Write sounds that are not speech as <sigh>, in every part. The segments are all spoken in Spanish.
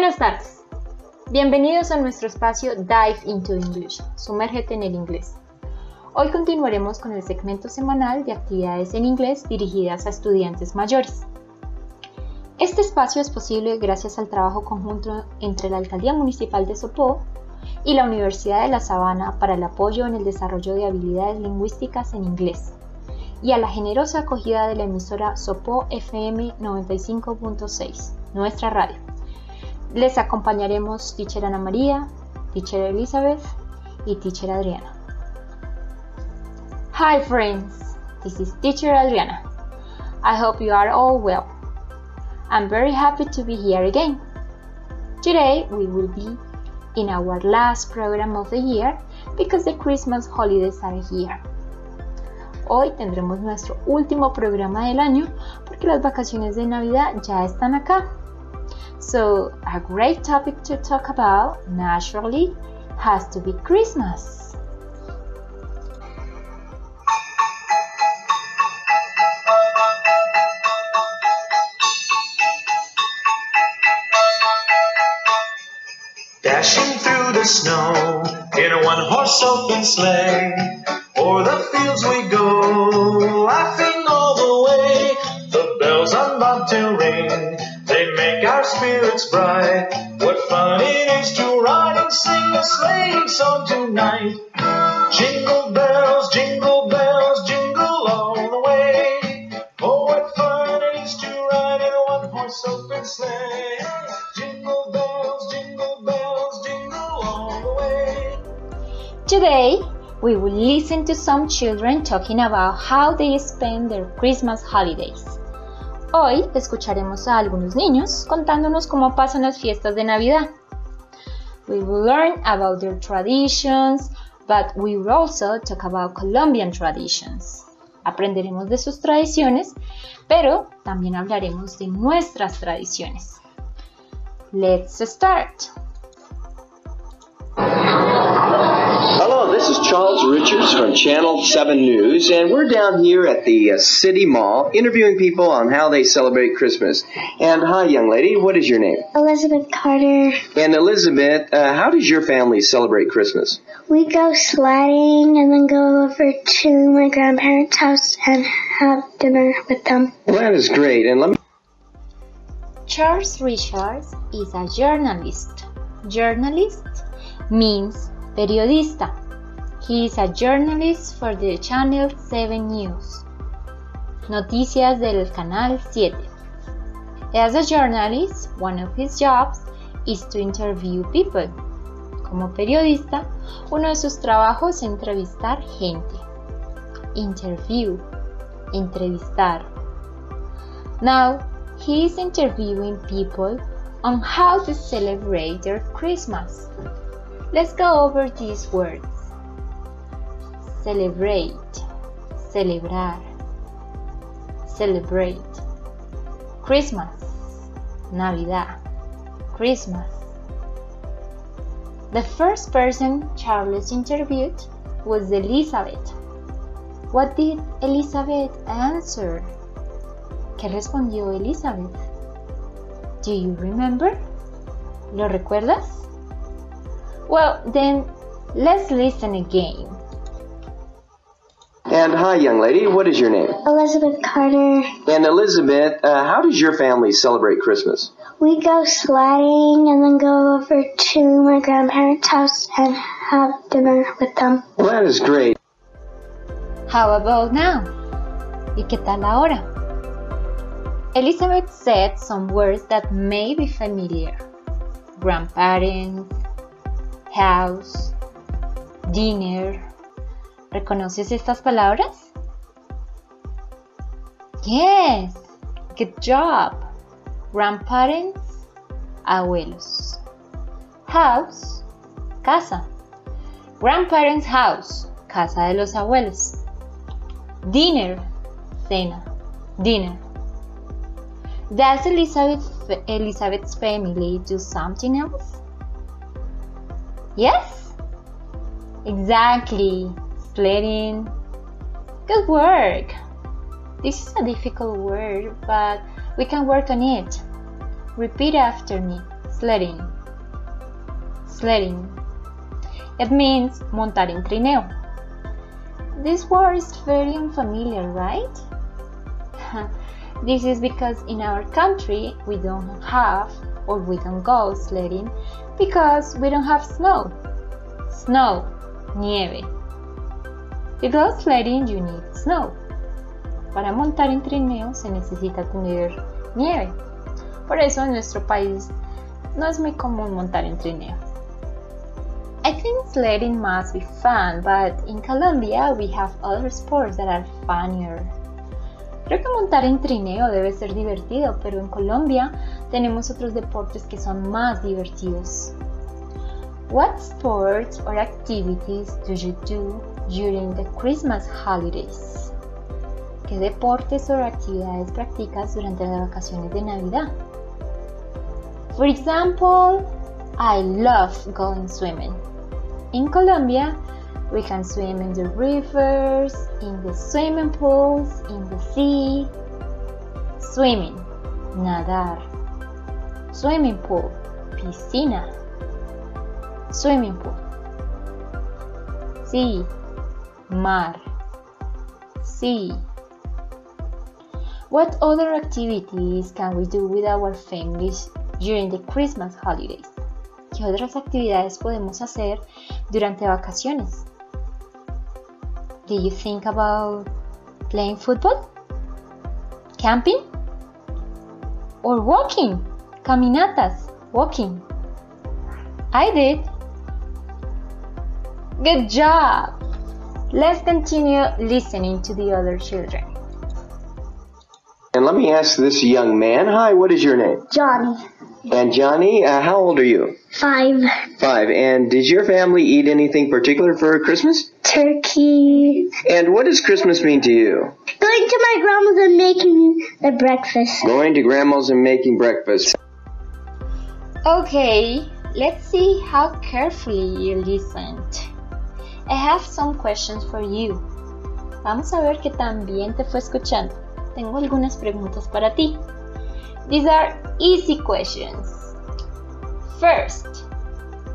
Buenas tardes. Bienvenidos a nuestro espacio Dive into English, sumérgete en el inglés. Hoy continuaremos con el segmento semanal de actividades en inglés dirigidas a estudiantes mayores. Este espacio es posible gracias al trabajo conjunto entre la Alcaldía Municipal de Sopó y la Universidad de La Sabana para el apoyo en el desarrollo de habilidades lingüísticas en inglés y a la generosa acogida de la emisora Sopó FM 95.6, nuestra radio. Les acompañaremos Teacher Ana María, Teacher Elizabeth y Teacher Adriana. Hi friends, this is Teacher Adriana. I hope you are all well. I'm very happy to be here again. Today we will be in our last program of the year because the Christmas holidays are here. Hoy tendremos nuestro último programa del año porque las vacaciones de Navidad ya están acá. So, a great topic to talk about, naturally, has to be Christmas. Dashing through the snow in a one horse open sleigh. Today, we will listen to some children talking about how they spend their Christmas holidays. Hoy escucharemos a algunos niños contándonos cómo pasan las fiestas de Navidad. We will learn about their traditions, but we will also talk about Colombian traditions. Aprenderemos de sus tradiciones, pero también hablaremos de nuestras tradiciones. Let's start. Hello, this is Charles Richards from Channel 7 News, and we're down here at the uh, City Mall interviewing people on how they celebrate Christmas. And hi, young lady, what is your name? Elizabeth Carter. And Elizabeth, uh, how does your family celebrate Christmas? We go sledding and then go over to my grandparents' house and have dinner with them. Well, that is great. And let me Charles Richards is a journalist. Journalist means periodista. He is a journalist for the Channel 7 News. Noticias del Canal 7. As a journalist, one of his jobs is to interview people. Como periodista, uno de sus trabajos es entrevistar gente. Interview. Entrevistar. Now, he is interviewing people on how to celebrate their Christmas. Let's go over these words. Celebrate, celebrar, celebrate. Christmas, Navidad, Christmas. The first person Charles interviewed was Elizabeth. What did Elizabeth answer? ¿Qué respondió Elizabeth? Do you remember? ¿Lo recuerdas? Well, then let's listen again. And hi, young lady, what is your name? Elizabeth Carter. And Elizabeth, uh, how does your family celebrate Christmas? We go sledding and then go over to my grandparents' house and have dinner with them. Well, that is great. How about now? ¿Y qué tal ahora? Elizabeth said some words that may be familiar. Grandparents, house, dinner. ¿Reconoces estas palabras? Yes, good job. Grandparents, abuelos. House, casa. Grandparents' house, casa de los abuelos. Dinner, cena, dinner. Does Elizabeth, Elizabeth's family do something else? Yes? Exactly. Splitting. Good work. This is a difficult word, but we can work on it. Repeat after me. sledding. Sledding. It means montar en trineo. This word is very unfamiliar, right? <laughs> this is because in our country we don't have or we don't go sledding because we don't have snow. Snow, nieve. To go sledding you need snow. Para montar en trineo se necesita tener nieve. Por eso en nuestro país no es muy común montar en trineo. I think sledding must be fun, but in Colombia we have other sports that are funnier. Creo que montar en trineo debe ser divertido, pero en Colombia tenemos otros deportes que son más divertidos. What sports or activities do you do during the Christmas holidays? ¿Qué deportes o actividades practicas durante las vacaciones de Navidad? For example, I love going swimming. In Colombia, we can swim in the rivers, in the swimming pools, in the sea. Swimming, nadar. Swimming pool, piscina. Swimming pool. Sea, mar. Sea. What other activities can we do with our families during the Christmas holidays? ¿Qué otras actividades podemos hacer durante vacaciones? Do you think about playing football? Camping? Or walking? Caminatas, walking. I did. Good job! Let's continue listening to the other children. And let me ask this young man. Hi, what is your name? Johnny. And Johnny, uh, how old are you? Five. Five. And did your family eat anything particular for Christmas? Turkey. And what does Christmas mean to you? Going to my grandma's and making the breakfast. Going to grandma's and making breakfast. Okay, let's see how carefully you listened. I have some questions for you. Vamos a ver qué tan bien te fue escuchando. Tengo algunas preguntas para ti. These are easy questions. First,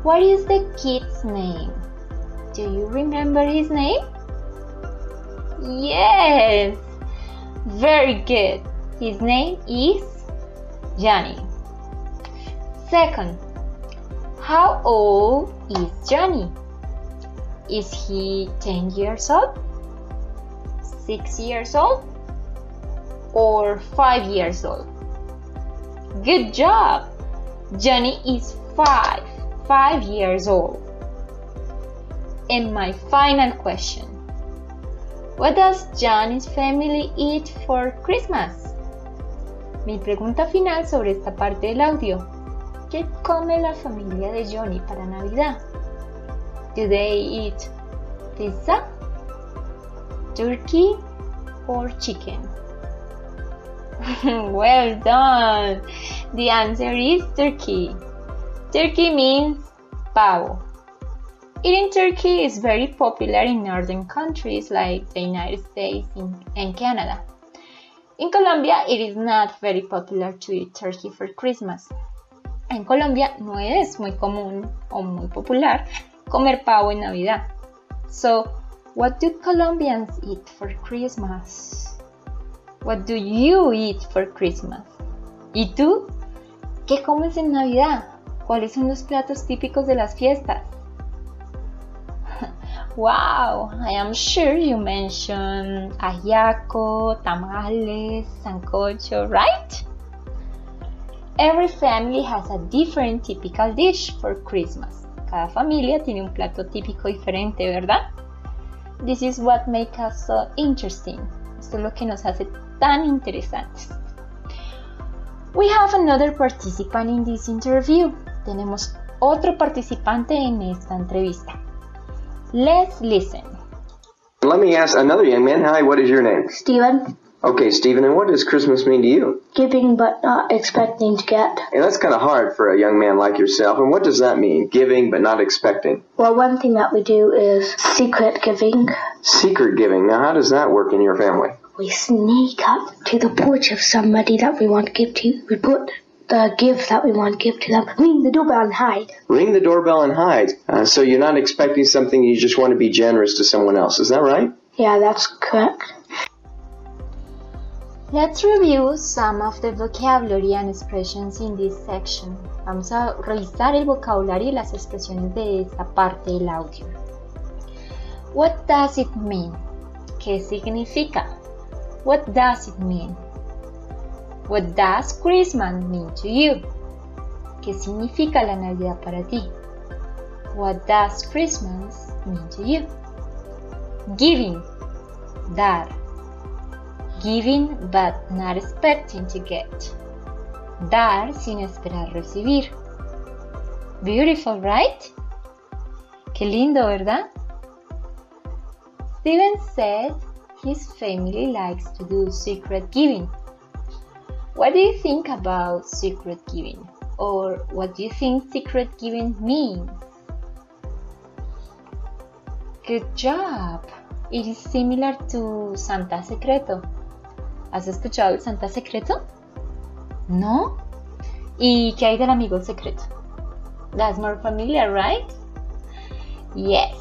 what is the kid's name? Do you remember his name? Yes! Very good. His name is Johnny. Second, how old is Johnny? Is he 10 years old? 6 years old? Or 5 years old? Good job! Johnny is 5, 5 years old. And my final question. What does Johnny's family eat for Christmas? Mi pregunta final sobre esta parte del audio. ¿Qué come la familia de Johnny para Navidad? Do they eat pizza, turkey, or chicken? <laughs> well done! The answer is turkey. Turkey means pavo. Eating turkey is very popular in northern countries like the United States and Canada. In Colombia, it is not very popular to eat turkey for Christmas. En Colombia no es muy común o muy popular comer pavo en Navidad. So, what do Colombians eat for Christmas? What do you eat for Christmas? ¿Y tú? ¿Qué comes en Navidad? ¿Cuáles son los platos típicos de las fiestas? <laughs> wow, I am sure you mentioned ajiaco, tamales, sancocho, right? Every family has a different typical dish for Christmas. Cada familia tiene un plato típico diferente, ¿verdad? This is what makes us so interesting. Esto es lo que nos hace tan interesantes. We have another participant in this interview. Tenemos otro participante en esta entrevista. Let's listen. Let me ask another young man. Hi, what is your name? Steven. Okay, Stephen, and what does Christmas mean to you? Giving but not expecting to get. And that's kind of hard for a young man like yourself. And what does that mean? Giving but not expecting. Well, one thing that we do is secret giving. Secret giving. Now, how does that work in your family? We sneak up to the porch of somebody that we want to give to. We put the gift that we want to give to them. Ring the doorbell and hide. Ring the doorbell and hide. Uh, so you're not expecting something, you just want to be generous to someone else. Is that right? Yeah, that's correct. Let's review some of the vocabulary and expressions in this section. Vamos a revisar el vocabulario y las expresiones de esta parte del audio. What does it mean? ¿Qué significa? What does it mean? What does Christmas mean to you? ¿Qué significa la Navidad para ti? What does Christmas mean to you? Giving, dar. Giving but not expecting to get. Dar sin esperar recibir. Beautiful, right? Qué lindo, ¿verdad? Steven said his family likes to do secret giving. What do you think about secret giving? Or what do you think secret giving means? Good job! It is similar to Santa Secreto. ¿Has escuchado el Santa Secreto? ¿No? ¿Y qué hay del amigo secreto? That's more familiar, right? Yes.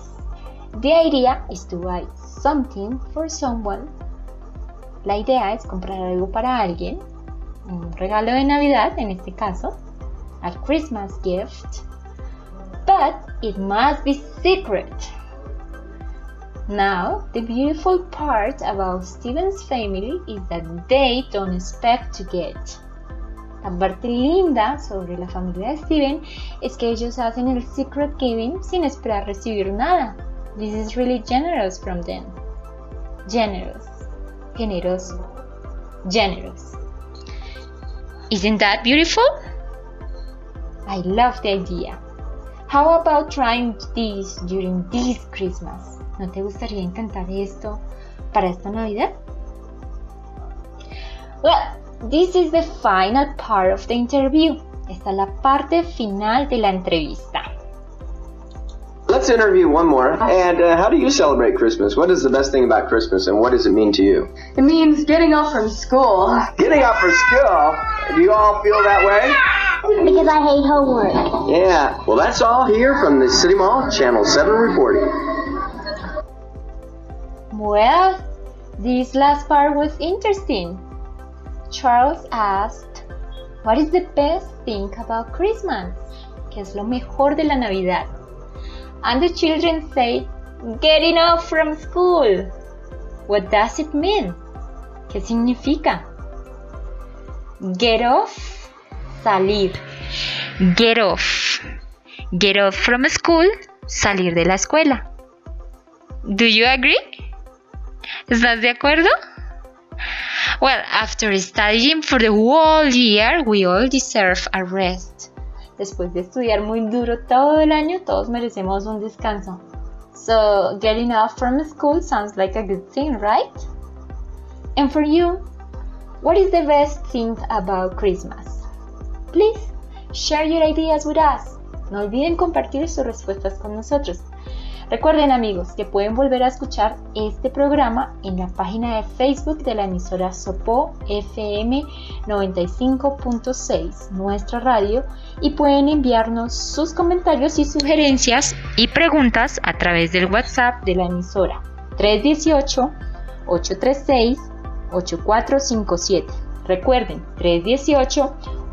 The idea is to buy something for someone. La idea es comprar algo para alguien, un regalo de Navidad en este caso, a Christmas gift, but it must be secret. Now, the beautiful part about Steven's family is that they don't expect to get. La parte linda sobre la familia de Steven es que ellos hacen el secret giving sin esperar recibir nada. This is really generous from them. Generous. Generoso. Generous. Isn't that beautiful? I love the idea. How about trying this during this Christmas? ¿No te gustaría intentar esto para esta Navidad? Well, this is the final part of the interview. Esta es la parte final de la entrevista. Let's interview one more. And uh, how do you celebrate Christmas? What is the best thing about Christmas and what does it mean to you? It means getting off from school. Getting off for school. Do you all feel that way? Because I hate homework. Yeah. Well, that's all here from the City Mall, Channel 7 reporting. Well, this last part was interesting. Charles asked, What is the best thing about Christmas? ¿Qué es lo mejor de la Navidad? And the children say, Getting off from school. What does it mean? ¿Qué significa? Get off, salir. Get off. Get off from school, salir de la escuela. Do you agree? ¿Estás de acuerdo? Well, after studying for the whole year, we all deserve a rest. Después de estudiar muy duro todo el año, todos merecemos un descanso. So, getting off from school sounds like a good thing, right? And for you, what is the best thing about Christmas? Please share your ideas with us. No olviden compartir sus respuestas con nosotros. Recuerden amigos que pueden volver a escuchar este programa en la página de Facebook de la emisora Sopo FM 95.6, nuestra radio, y pueden enviarnos sus comentarios y sugerencias y preguntas a través del WhatsApp de la emisora 318-836-8457. Recuerden,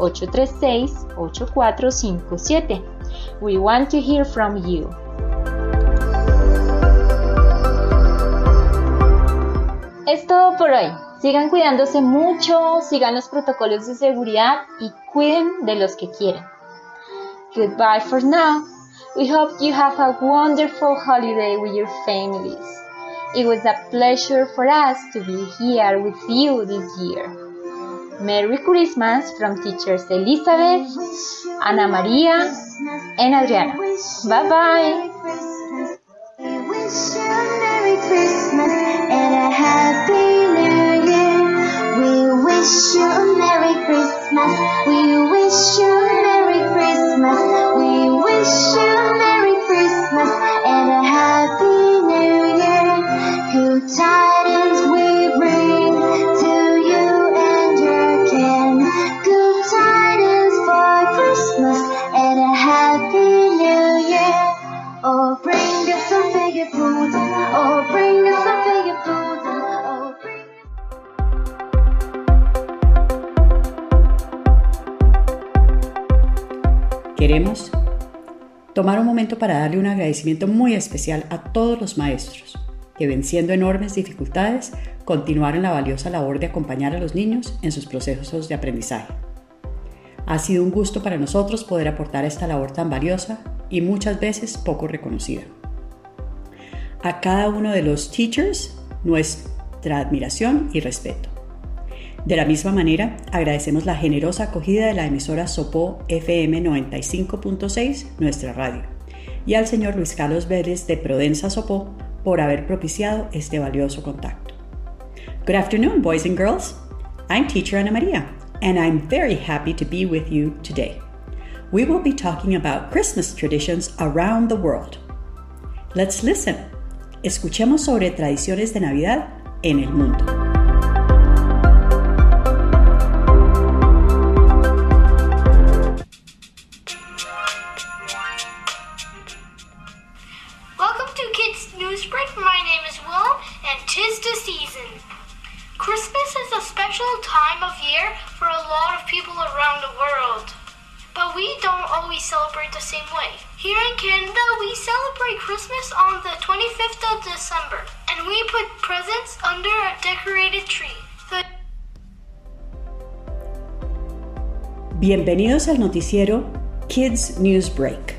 318-836-8457. We want to hear from you. Es todo por hoy. Sigan cuidándose mucho, sigan los protocolos de seguridad y cuiden de los que quieren. Goodbye for now. We hope you have a wonderful holiday with your families. It was a pleasure for us to be here with you this year. Merry Christmas from teachers Elizabeth, Ana Maria, and Adriana. Bye bye. Christmas and a Happy New Year. We wish you a Merry Christmas. We wish you a Merry Christmas. We wish you a Merry Christmas and tomar un momento para darle un agradecimiento muy especial a todos los maestros que venciendo enormes dificultades continuaron la valiosa labor de acompañar a los niños en sus procesos de aprendizaje. Ha sido un gusto para nosotros poder aportar esta labor tan valiosa y muchas veces poco reconocida. A cada uno de los teachers nuestra admiración y respeto. De la misma manera, agradecemos la generosa acogida de la emisora Sopó FM 95.6, nuestra radio, y al señor Luis Carlos Vélez de Prodensa Sopó por haber propiciado este valioso contacto. Good afternoon, boys and girls. I'm teacher Ana Maria, and I'm very happy to be with you today. We will be talking about Christmas traditions around the world. Let's listen. Escuchemos sobre tradiciones de Navidad en el mundo. Bienvenidos al noticiero Kids News Break.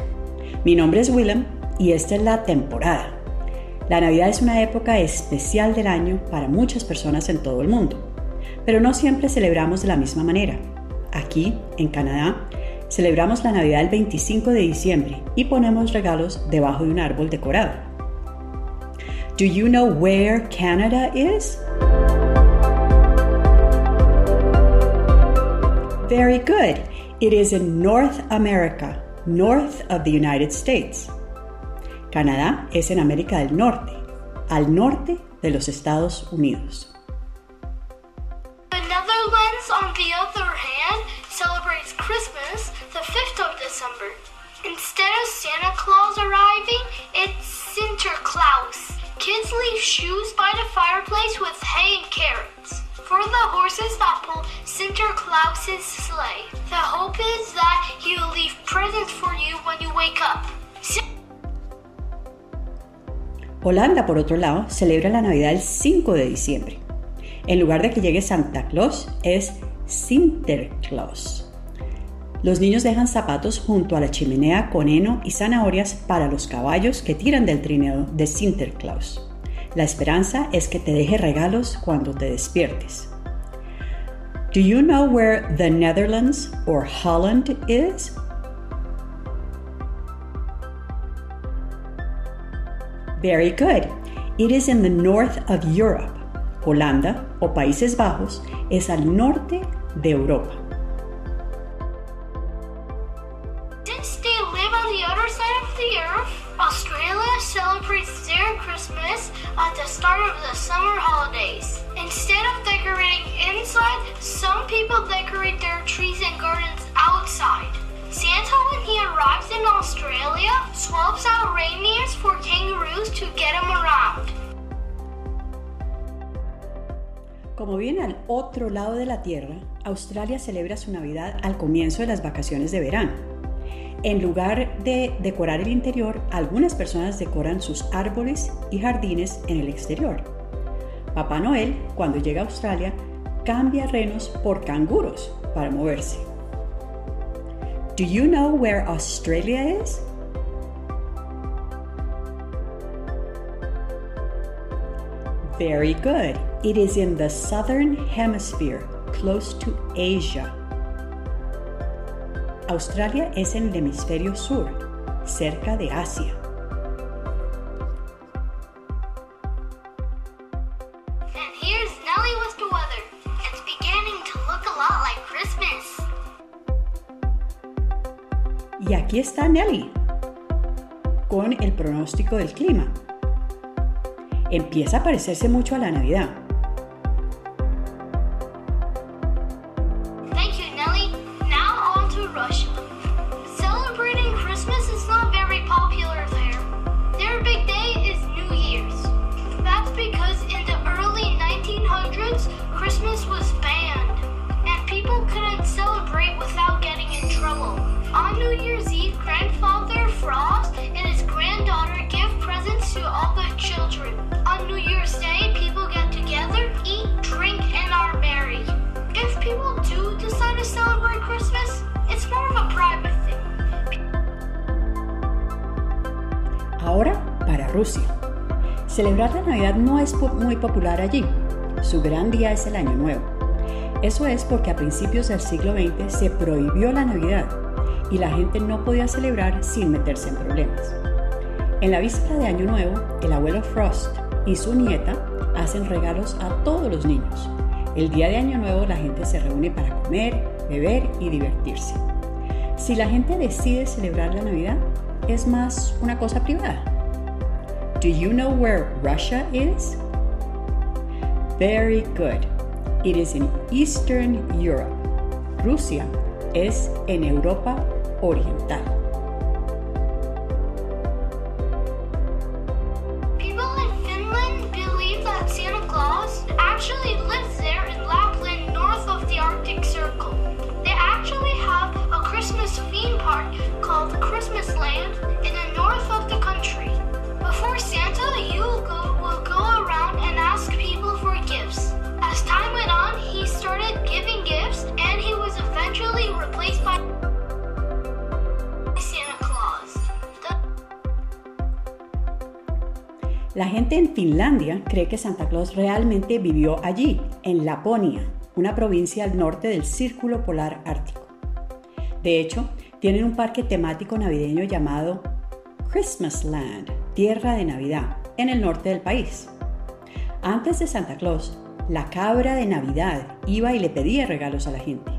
Mi nombre es Willem y esta es la temporada. La Navidad es una época especial del año para muchas personas en todo el mundo, pero no siempre celebramos de la misma manera. Aquí, en Canadá, celebramos la Navidad el 25 de diciembre y ponemos regalos debajo de un árbol decorado. Do you know where Canada is? Very good. It is in North America, north of the United States. Canadá es en América del Norte, al norte de los Estados Unidos. The Netherlands, on the other hand, celebrates Christmas the 5th of December. Instead of Santa Claus arriving, it's Sinterklaas. Kids leave shoes by the fireplace with hay and carrots. For the horses that pull Sinterklaas's sleigh. The hope is that he'll leave presents for you when you wake up. Holanda, por otro lado, celebra la Navidad el 5 de diciembre. En lugar de que llegue Santa Claus, es Sinterklaas. Los niños dejan zapatos junto a la chimenea con heno y zanahorias para los caballos que tiran del trineo de Sinterklaas. La esperanza es que te deje regalos cuando te despiertes. Do you know where the Netherlands or Holland is? Very good. It is in the north of Europe. Holanda o Países Bajos es al norte de Europa. The start of the summer holidays. Instead of decorating inside, some people decorate their trees and gardens outside. Santa, when he arrives in Australia, swaps out reindeers for kangaroos to get them around. Como viene al otro lado de la Tierra, Australia celebra su Navidad al comienzo de las vacaciones de verano. En lugar de decorar el interior, algunas personas decoran sus árboles y jardines en el exterior. Papá Noel, cuando llega a Australia, cambia renos por canguros para moverse. Do you know where Australia is? Very good. It is in the southern hemisphere, close to Asia. Australia es en el hemisferio sur, cerca de Asia. Y aquí está Nelly con el pronóstico del clima. Empieza a parecerse mucho a la Navidad. Rusia. Celebrar la Navidad no es muy popular allí. Su gran día es el Año Nuevo. Eso es porque a principios del siglo XX se prohibió la Navidad y la gente no podía celebrar sin meterse en problemas. En la víspera de Año Nuevo, el abuelo Frost y su nieta hacen regalos a todos los niños. El día de Año Nuevo la gente se reúne para comer, beber y divertirse. Si la gente decide celebrar la Navidad, es más una cosa privada. Do you know where Russia is? Very good. It is in Eastern Europe. Rusia es en Europa Oriental. La gente en Finlandia cree que Santa Claus realmente vivió allí, en Laponia, una provincia al norte del Círculo Polar Ártico. De hecho, tienen un parque temático navideño llamado Christmas Land, Tierra de Navidad, en el norte del país. Antes de Santa Claus, la cabra de Navidad iba y le pedía regalos a la gente.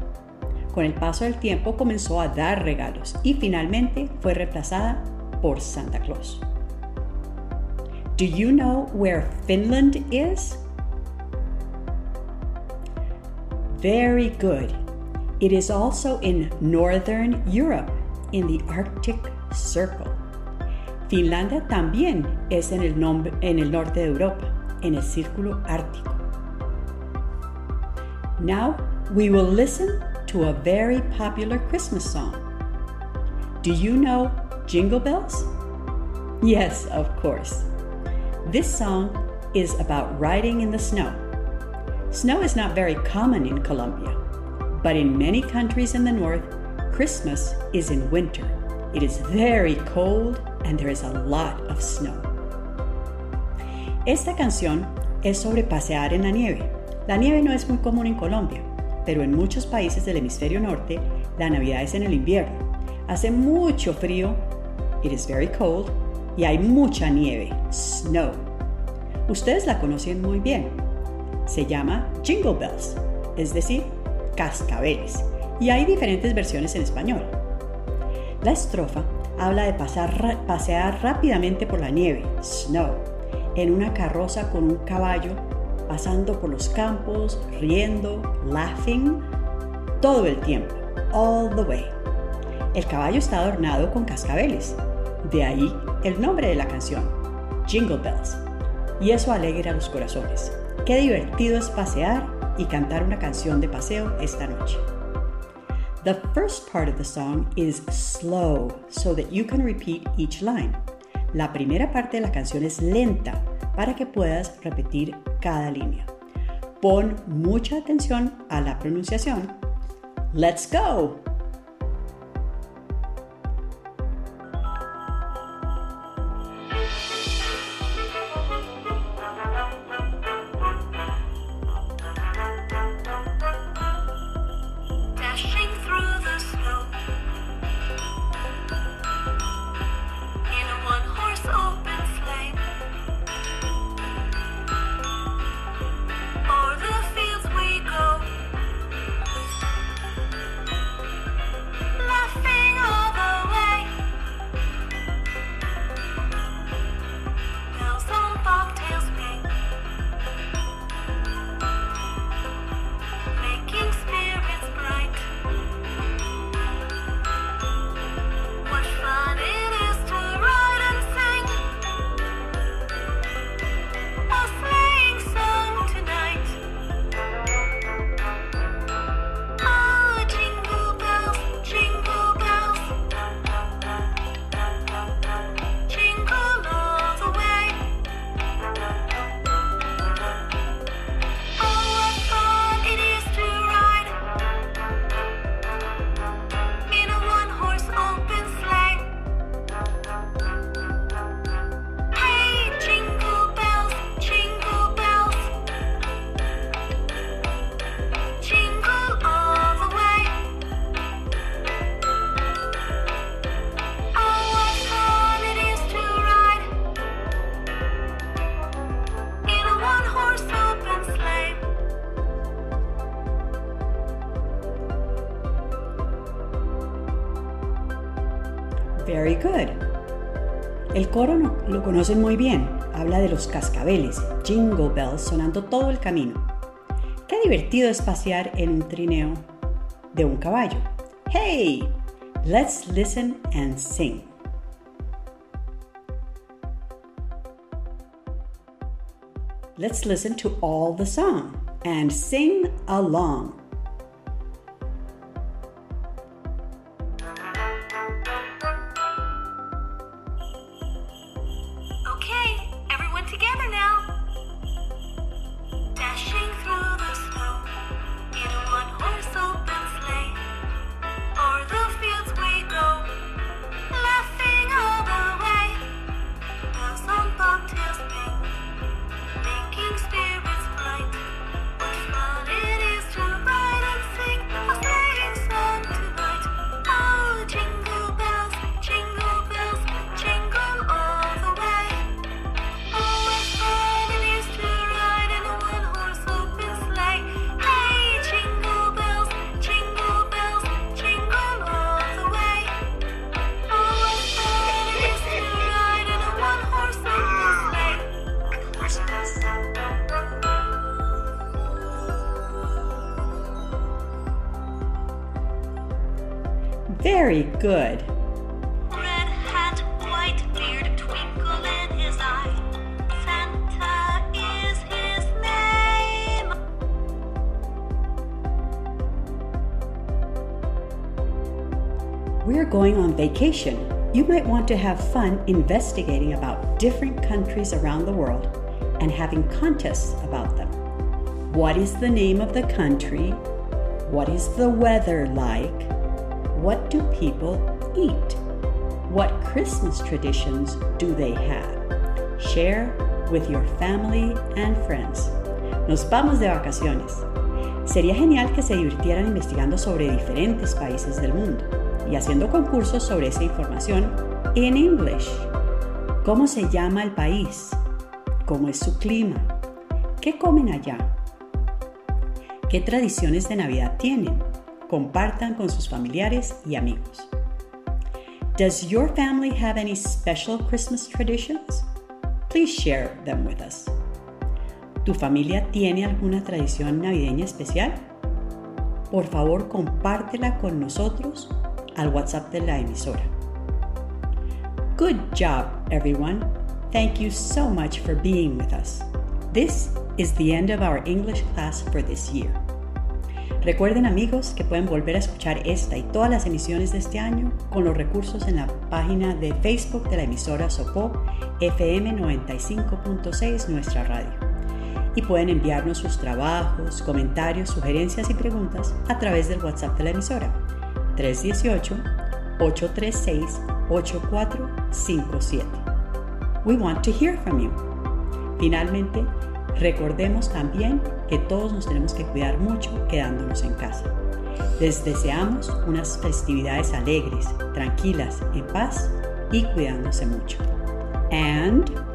Con el paso del tiempo comenzó a dar regalos y finalmente fue reemplazada por Santa Claus. Do you know where Finland is? Very good. It is also in Northern Europe, in the Arctic Circle. Finlandia también es en el, en el norte de Europa, en el Círculo Ártico. Now we will listen to a very popular Christmas song. Do you know Jingle Bells? Yes, of course. This song is about riding in the snow. Snow is not very common in Colombia, but in many countries in the north, Christmas is in winter. It is very cold and there is a lot of snow. Esta canción es sobre pasear en la nieve. La nieve no es muy común en Colombia, pero en muchos países del hemisferio norte, la Navidad es en el invierno. Hace mucho frío, it is very cold, y hay mucha nieve, snow. Ustedes la conocen muy bien. Se llama Jingle Bells, es decir, cascabeles, y hay diferentes versiones en español. La estrofa habla de pasar pasear rápidamente por la nieve, snow, en una carroza con un caballo, pasando por los campos, riendo, laughing, todo el tiempo, all the way. El caballo está adornado con cascabeles, de ahí el nombre de la canción, Jingle Bells. Y eso alegra los corazones. Qué divertido es pasear y cantar una canción de paseo esta noche. The first part of the song is slow, so that you can repeat each line. La primera parte de la canción es lenta para que puedas repetir cada línea. Pon mucha atención a la pronunciación. Let's go! Very good. El coro no- lo conocen muy bien. Habla de los cascabeles, jingle bells, sonando todo el camino. Qué divertido es pasear en un trineo de un caballo. Hey, let's listen and sing. Let's listen to all the song and sing along. Good. Red hat, white beard, twinkle in his eye. Santa is his name. We're going on vacation. You might want to have fun investigating about different countries around the world and having contests about them. What is the name of the country? What is the weather like? Do people eat? What Christmas traditions do they have? Share with your family and friends. Nos vamos de vacaciones. Sería genial que se divirtieran investigando sobre diferentes países del mundo y haciendo concursos sobre esa información en English. ¿Cómo se llama el país? ¿Cómo es su clima? ¿Qué comen allá? ¿Qué tradiciones de Navidad tienen? Compartan con sus familiares y amigos. Does your family have any special Christmas traditions? Please share them with us. ¿Tu familia tiene alguna tradición navideña especial? Por favor, compártela con nosotros al WhatsApp de la emisora. Good job, everyone. Thank you so much for being with us. This is the end of our English class for this year. Recuerden amigos que pueden volver a escuchar esta y todas las emisiones de este año con los recursos en la página de Facebook de la emisora Sopó FM 95.6 Nuestra Radio. Y pueden enviarnos sus trabajos, comentarios, sugerencias y preguntas a través del WhatsApp de la emisora 318-836-8457. We want to hear from you. Finalmente, recordemos también que todos nos tenemos que cuidar mucho quedándonos en casa. Les deseamos unas festividades alegres, tranquilas, en paz y cuidándose mucho. And